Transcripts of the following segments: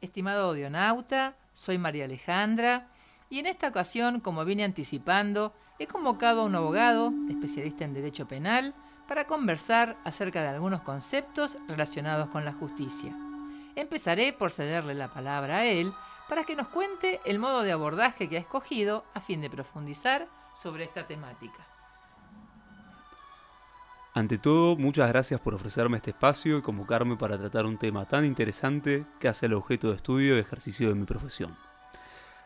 Estimado audionauta, soy María Alejandra y en esta ocasión, como vine anticipando, he convocado a un abogado, especialista en derecho penal, para conversar acerca de algunos conceptos relacionados con la justicia. Empezaré por cederle la palabra a él para que nos cuente el modo de abordaje que ha escogido a fin de profundizar sobre esta temática. Ante todo, muchas gracias por ofrecerme este espacio y convocarme para tratar un tema tan interesante que hace el objeto de estudio y ejercicio de mi profesión.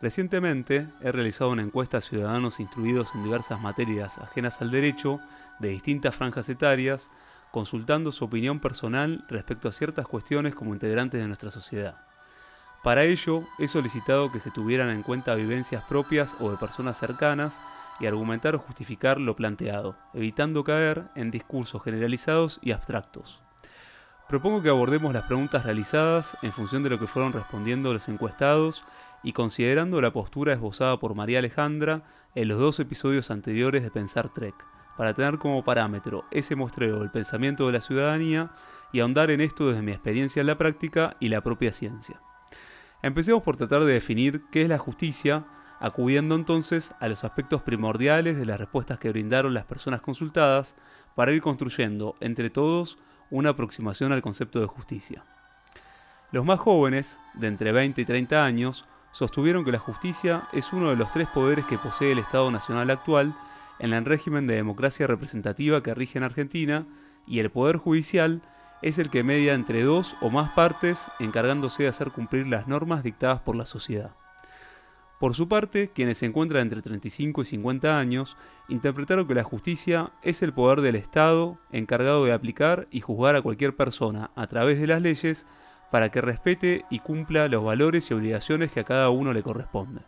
Recientemente he realizado una encuesta a ciudadanos instruidos en diversas materias ajenas al derecho de distintas franjas etarias, consultando su opinión personal respecto a ciertas cuestiones como integrantes de nuestra sociedad. Para ello, he solicitado que se tuvieran en cuenta vivencias propias o de personas cercanas y argumentar o justificar lo planteado, evitando caer en discursos generalizados y abstractos. Propongo que abordemos las preguntas realizadas en función de lo que fueron respondiendo los encuestados y considerando la postura esbozada por María Alejandra en los dos episodios anteriores de Pensar Trek, para tener como parámetro ese muestreo del pensamiento de la ciudadanía y ahondar en esto desde mi experiencia en la práctica y la propia ciencia. Empecemos por tratar de definir qué es la justicia, acudiendo entonces a los aspectos primordiales de las respuestas que brindaron las personas consultadas para ir construyendo entre todos una aproximación al concepto de justicia. Los más jóvenes, de entre 20 y 30 años, sostuvieron que la justicia es uno de los tres poderes que posee el Estado Nacional actual en el régimen de democracia representativa que rige en Argentina y el Poder Judicial es el que media entre dos o más partes encargándose de hacer cumplir las normas dictadas por la sociedad. Por su parte, quienes se encuentran entre 35 y 50 años interpretaron que la justicia es el poder del Estado encargado de aplicar y juzgar a cualquier persona a través de las leyes para que respete y cumpla los valores y obligaciones que a cada uno le corresponde.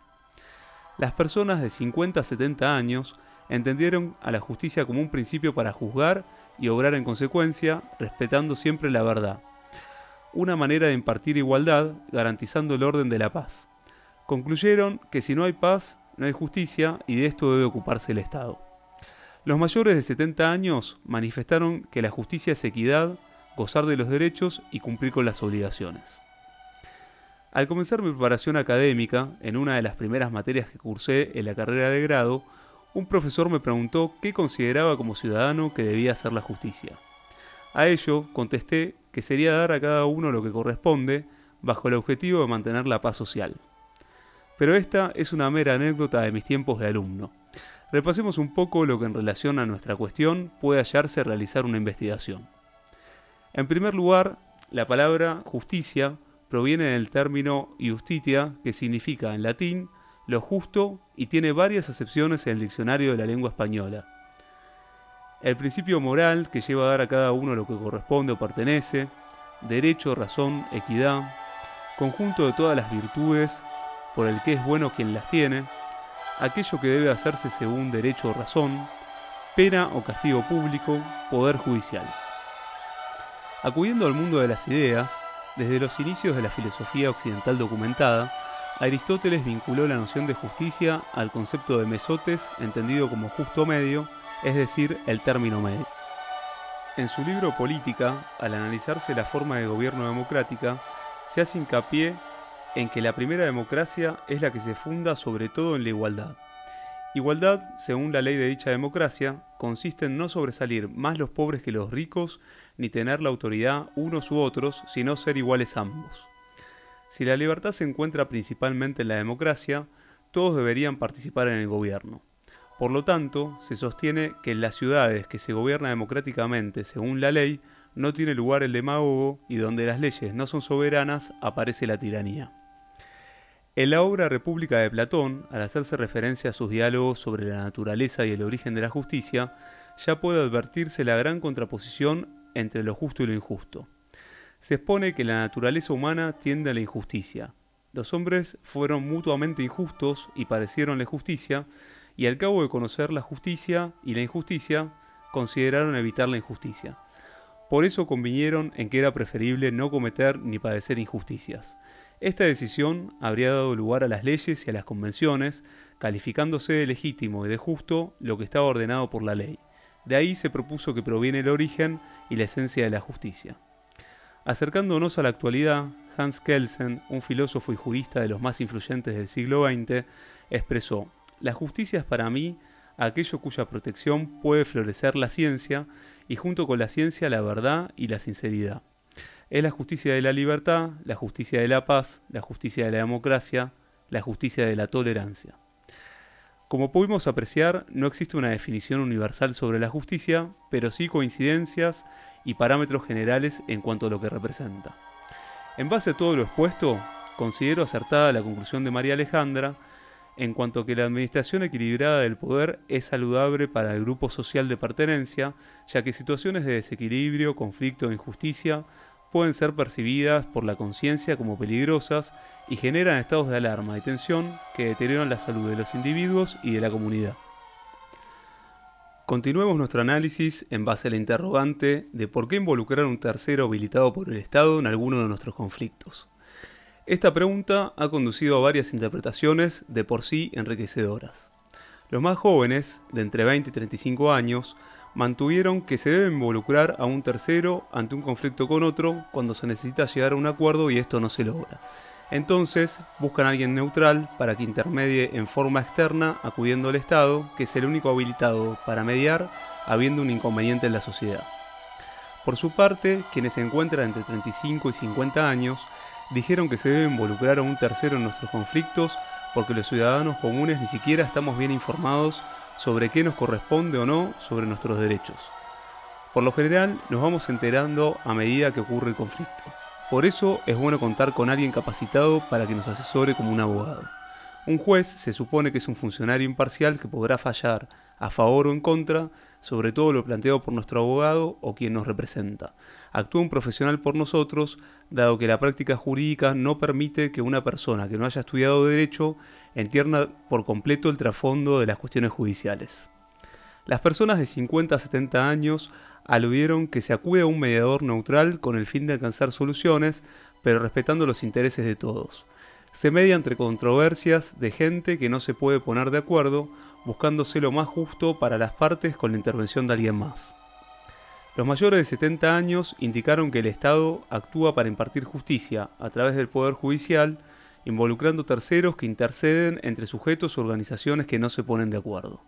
Las personas de 50 a 70 años entendieron a la justicia como un principio para juzgar y obrar en consecuencia, respetando siempre la verdad. Una manera de impartir igualdad, garantizando el orden de la paz. Concluyeron que si no hay paz, no hay justicia y de esto debe ocuparse el Estado. Los mayores de 70 años manifestaron que la justicia es equidad, gozar de los derechos y cumplir con las obligaciones. Al comenzar mi preparación académica, en una de las primeras materias que cursé en la carrera de grado, un profesor me preguntó qué consideraba como ciudadano que debía hacer la justicia. A ello contesté que sería dar a cada uno lo que corresponde bajo el objetivo de mantener la paz social. Pero esta es una mera anécdota de mis tiempos de alumno. Repasemos un poco lo que en relación a nuestra cuestión puede hallarse realizar una investigación. En primer lugar, la palabra justicia proviene del término justitia, que significa en latín lo justo y tiene varias acepciones en el diccionario de la lengua española. El principio moral que lleva a dar a cada uno lo que corresponde o pertenece, derecho, razón, equidad, conjunto de todas las virtudes por el que es bueno quien las tiene, aquello que debe hacerse según derecho o razón, pena o castigo público, poder judicial. Acudiendo al mundo de las ideas, desde los inicios de la filosofía occidental documentada, Aristóteles vinculó la noción de justicia al concepto de mesotes, entendido como justo medio, es decir, el término medio. En su libro Política, al analizarse la forma de gobierno democrática, se hace hincapié en que la primera democracia es la que se funda sobre todo en la igualdad. Igualdad, según la ley de dicha democracia, consiste en no sobresalir más los pobres que los ricos, ni tener la autoridad unos u otros, sino ser iguales ambos. Si la libertad se encuentra principalmente en la democracia, todos deberían participar en el gobierno. Por lo tanto, se sostiene que en las ciudades que se gobierna democráticamente según la ley, no tiene lugar el demagogo y donde las leyes no son soberanas aparece la tiranía. En la obra República de Platón, al hacerse referencia a sus diálogos sobre la naturaleza y el origen de la justicia, ya puede advertirse la gran contraposición entre lo justo y lo injusto. Se expone que la naturaleza humana tiende a la injusticia. Los hombres fueron mutuamente injustos y parecieron la justicia, y al cabo de conocer la justicia y la injusticia, consideraron evitar la injusticia. Por eso convinieron en que era preferible no cometer ni padecer injusticias. Esta decisión habría dado lugar a las leyes y a las convenciones, calificándose de legítimo y de justo lo que estaba ordenado por la ley. De ahí se propuso que proviene el origen y la esencia de la justicia. Acercándonos a la actualidad, Hans Kelsen, un filósofo y jurista de los más influyentes del siglo XX, expresó, La justicia es para mí aquello cuya protección puede florecer la ciencia y junto con la ciencia la verdad y la sinceridad. Es la justicia de la libertad, la justicia de la paz, la justicia de la democracia, la justicia de la tolerancia. Como pudimos apreciar, no existe una definición universal sobre la justicia, pero sí coincidencias y parámetros generales en cuanto a lo que representa. En base a todo lo expuesto, considero acertada la conclusión de María Alejandra en cuanto a que la administración equilibrada del poder es saludable para el grupo social de pertenencia, ya que situaciones de desequilibrio, conflicto e injusticia pueden ser percibidas por la conciencia como peligrosas y generan estados de alarma y tensión que deterioran la salud de los individuos y de la comunidad. Continuemos nuestro análisis en base al interrogante de por qué involucrar a un tercero habilitado por el Estado en alguno de nuestros conflictos. Esta pregunta ha conducido a varias interpretaciones de por sí enriquecedoras. Los más jóvenes, de entre 20 y 35 años, mantuvieron que se debe involucrar a un tercero ante un conflicto con otro cuando se necesita llegar a un acuerdo y esto no se logra. Entonces buscan a alguien neutral para que intermedie en forma externa acudiendo al Estado, que es el único habilitado para mediar habiendo un inconveniente en la sociedad. Por su parte, quienes se encuentran entre 35 y 50 años dijeron que se debe involucrar a un tercero en nuestros conflictos porque los ciudadanos comunes ni siquiera estamos bien informados sobre qué nos corresponde o no sobre nuestros derechos. Por lo general nos vamos enterando a medida que ocurre el conflicto. Por eso es bueno contar con alguien capacitado para que nos asesore como un abogado. Un juez se supone que es un funcionario imparcial que podrá fallar a favor o en contra sobre todo lo planteado por nuestro abogado o quien nos representa. Actúa un profesional por nosotros, dado que la práctica jurídica no permite que una persona que no haya estudiado derecho entienda por completo el trasfondo de las cuestiones judiciales. Las personas de 50 a 70 años aludieron que se acude a un mediador neutral con el fin de alcanzar soluciones, pero respetando los intereses de todos. Se media entre controversias de gente que no se puede poner de acuerdo, buscándose lo más justo para las partes con la intervención de alguien más. Los mayores de 70 años indicaron que el Estado actúa para impartir justicia a través del Poder Judicial, involucrando terceros que interceden entre sujetos o organizaciones que no se ponen de acuerdo.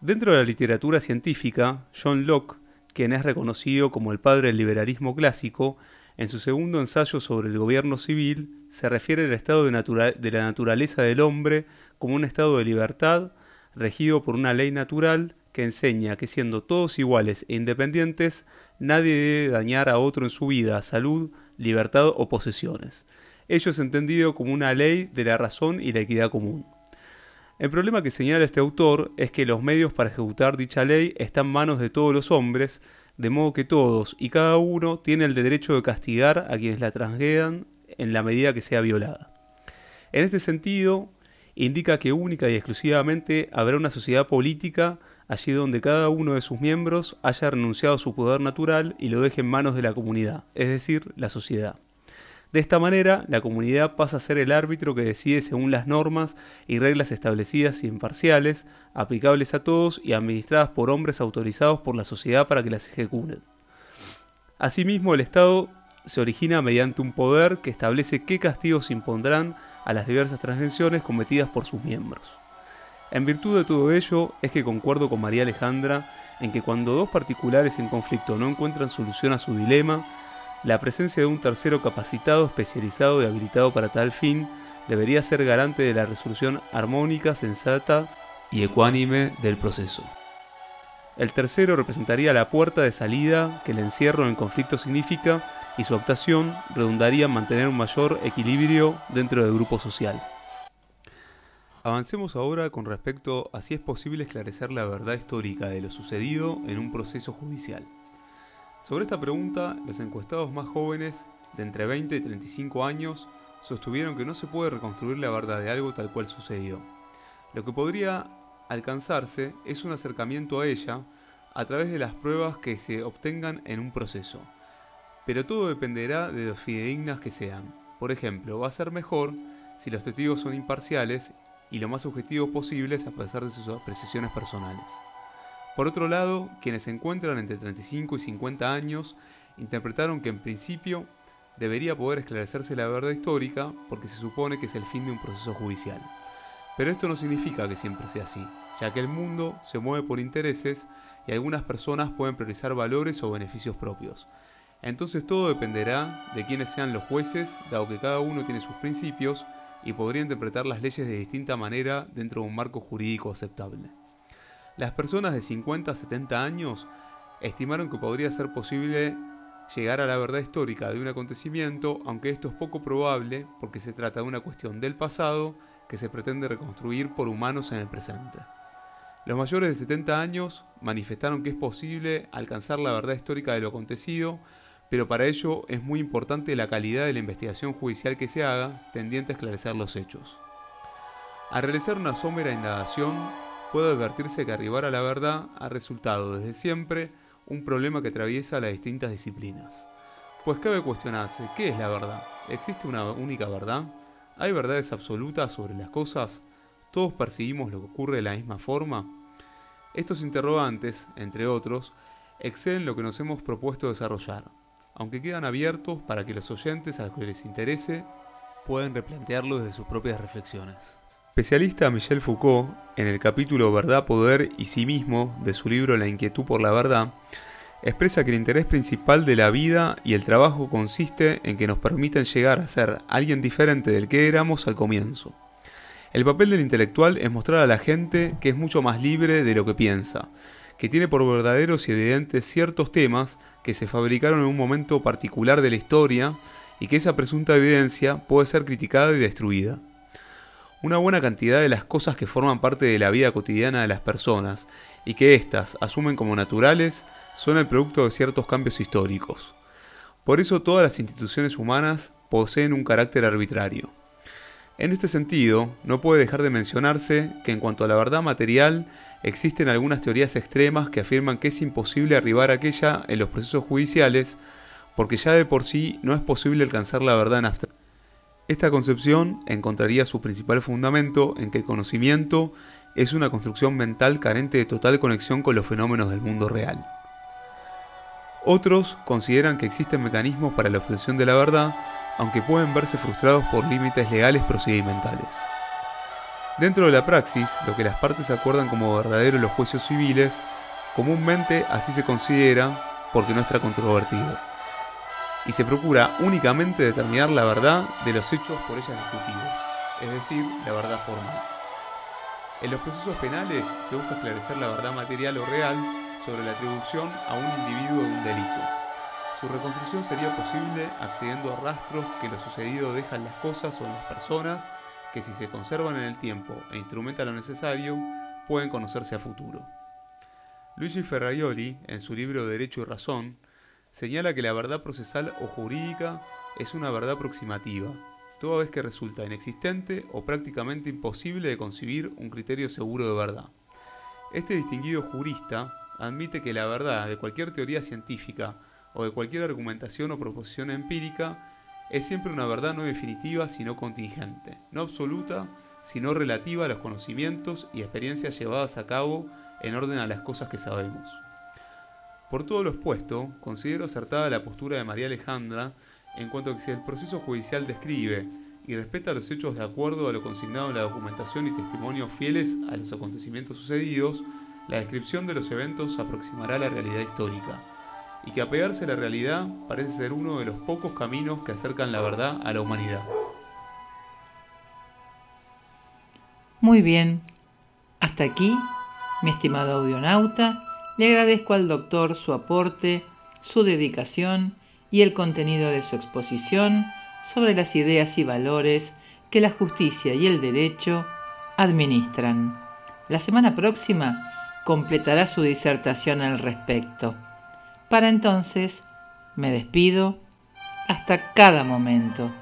Dentro de la literatura científica, John Locke, quien es reconocido como el padre del liberalismo clásico, en su segundo ensayo sobre el gobierno civil se refiere al estado de, la naturaleza del hombre como un estado de libertad regido por una ley natural que enseña que siendo todos iguales e independientes, nadie debe dañar a otro en su vida, salud, libertad o posesiones. Ello es entendido como una ley de la razón y la equidad común. El problema que señala este autor es que los medios para ejecutar dicha ley están en manos de todos los hombres, de modo que todos y cada uno tiene el derecho de castigar a quienes la transgredan en la medida que sea violada. En este sentido, indica que única y exclusivamente habrá una sociedad política allí donde cada uno de sus miembros haya renunciado a su poder natural y lo deje en manos de la comunidad, es decir, la sociedad. De esta manera, la comunidad pasa a ser el árbitro que decide según las normas y reglas establecidas y imparciales, aplicables a todos y administradas por hombres autorizados por la sociedad para que las ejecuten. Asimismo, el Estado se origina mediante un poder que establece qué castigos impondrán a las diversas transgresiones cometidas por sus miembros. En virtud de todo ello, es que concuerdo con María Alejandra en que cuando dos particulares en conflicto no encuentran solución a su dilema, la presencia de un tercero capacitado, especializado y habilitado para tal fin debería ser garante de la resolución armónica, sensata y ecuánime del proceso. El tercero representaría la puerta de salida que el encierro en conflicto significa y su actuación redundaría en mantener un mayor equilibrio dentro del grupo social. Avancemos ahora con respecto a si es posible esclarecer la verdad histórica de lo sucedido en un proceso judicial. Sobre esta pregunta, los encuestados más jóvenes, de entre 20 y 35 años, sostuvieron que no se puede reconstruir la verdad de algo tal cual sucedió. Lo que podría alcanzarse es un acercamiento a ella a través de las pruebas que se obtengan en un proceso. Pero todo dependerá de lo fidedignas que sean. Por ejemplo, va a ser mejor si los testigos son imparciales y lo más objetivos posibles a pesar de sus apreciaciones personales. Por otro lado, quienes se encuentran entre 35 y 50 años interpretaron que en principio debería poder esclarecerse la verdad histórica porque se supone que es el fin de un proceso judicial. Pero esto no significa que siempre sea así, ya que el mundo se mueve por intereses y algunas personas pueden priorizar valores o beneficios propios. Entonces todo dependerá de quiénes sean los jueces, dado que cada uno tiene sus principios y podría interpretar las leyes de distinta manera dentro de un marco jurídico aceptable. Las personas de 50 a 70 años estimaron que podría ser posible llegar a la verdad histórica de un acontecimiento, aunque esto es poco probable porque se trata de una cuestión del pasado que se pretende reconstruir por humanos en el presente. Los mayores de 70 años manifestaron que es posible alcanzar la verdad histórica de lo acontecido, pero para ello es muy importante la calidad de la investigación judicial que se haga, tendiente a esclarecer los hechos. Al realizar una somera indagación, puede advertirse que arribar a la verdad ha resultado desde siempre un problema que atraviesa las distintas disciplinas. Pues cabe cuestionarse, ¿qué es la verdad? ¿Existe una única verdad? ¿Hay verdades absolutas sobre las cosas? ¿Todos percibimos lo que ocurre de la misma forma? Estos interrogantes, entre otros, exceden lo que nos hemos propuesto desarrollar, aunque quedan abiertos para que los oyentes a los que les interese puedan replantearlo desde sus propias reflexiones. Especialista Michel Foucault, en el capítulo Verdad, Poder y Sí mismo de su libro La inquietud por la verdad, expresa que el interés principal de la vida y el trabajo consiste en que nos permiten llegar a ser alguien diferente del que éramos al comienzo. El papel del intelectual es mostrar a la gente que es mucho más libre de lo que piensa, que tiene por verdaderos y evidentes ciertos temas que se fabricaron en un momento particular de la historia y que esa presunta evidencia puede ser criticada y destruida una buena cantidad de las cosas que forman parte de la vida cotidiana de las personas y que éstas asumen como naturales son el producto de ciertos cambios históricos. Por eso todas las instituciones humanas poseen un carácter arbitrario. En este sentido, no puede dejar de mencionarse que en cuanto a la verdad material, existen algunas teorías extremas que afirman que es imposible arribar a aquella en los procesos judiciales, porque ya de por sí no es posible alcanzar la verdad en abstracto. Esta concepción encontraría su principal fundamento en que el conocimiento es una construcción mental carente de total conexión con los fenómenos del mundo real. Otros consideran que existen mecanismos para la obtención de la verdad, aunque pueden verse frustrados por límites legales procedimentales. Dentro de la praxis, lo que las partes acuerdan como verdadero en los juicios civiles, comúnmente así se considera porque no está controvertido y se procura únicamente determinar la verdad de los hechos por ellas discutidos, es decir, la verdad formal. En los procesos penales se busca esclarecer la verdad material o real sobre la atribución a un individuo de un delito. Su reconstrucción sería posible accediendo a rastros que lo sucedido dejan las cosas o las personas que si se conservan en el tiempo e instrumentan lo necesario, pueden conocerse a futuro. Luigi Ferraioli, en su libro Derecho y Razón, señala que la verdad procesal o jurídica es una verdad aproximativa, toda vez que resulta inexistente o prácticamente imposible de concebir un criterio seguro de verdad. Este distinguido jurista admite que la verdad de cualquier teoría científica o de cualquier argumentación o proposición empírica es siempre una verdad no definitiva sino contingente, no absoluta sino relativa a los conocimientos y experiencias llevadas a cabo en orden a las cosas que sabemos. Por todo lo expuesto, considero acertada la postura de María Alejandra en cuanto a que si el proceso judicial describe y respeta los hechos de acuerdo a lo consignado en la documentación y testimonios fieles a los acontecimientos sucedidos, la descripción de los eventos aproximará la realidad histórica, y que apegarse a la realidad parece ser uno de los pocos caminos que acercan la verdad a la humanidad. Muy bien, hasta aquí, mi estimado audionauta, le agradezco al doctor su aporte, su dedicación y el contenido de su exposición sobre las ideas y valores que la justicia y el derecho administran. La semana próxima completará su disertación al respecto. Para entonces, me despido hasta cada momento.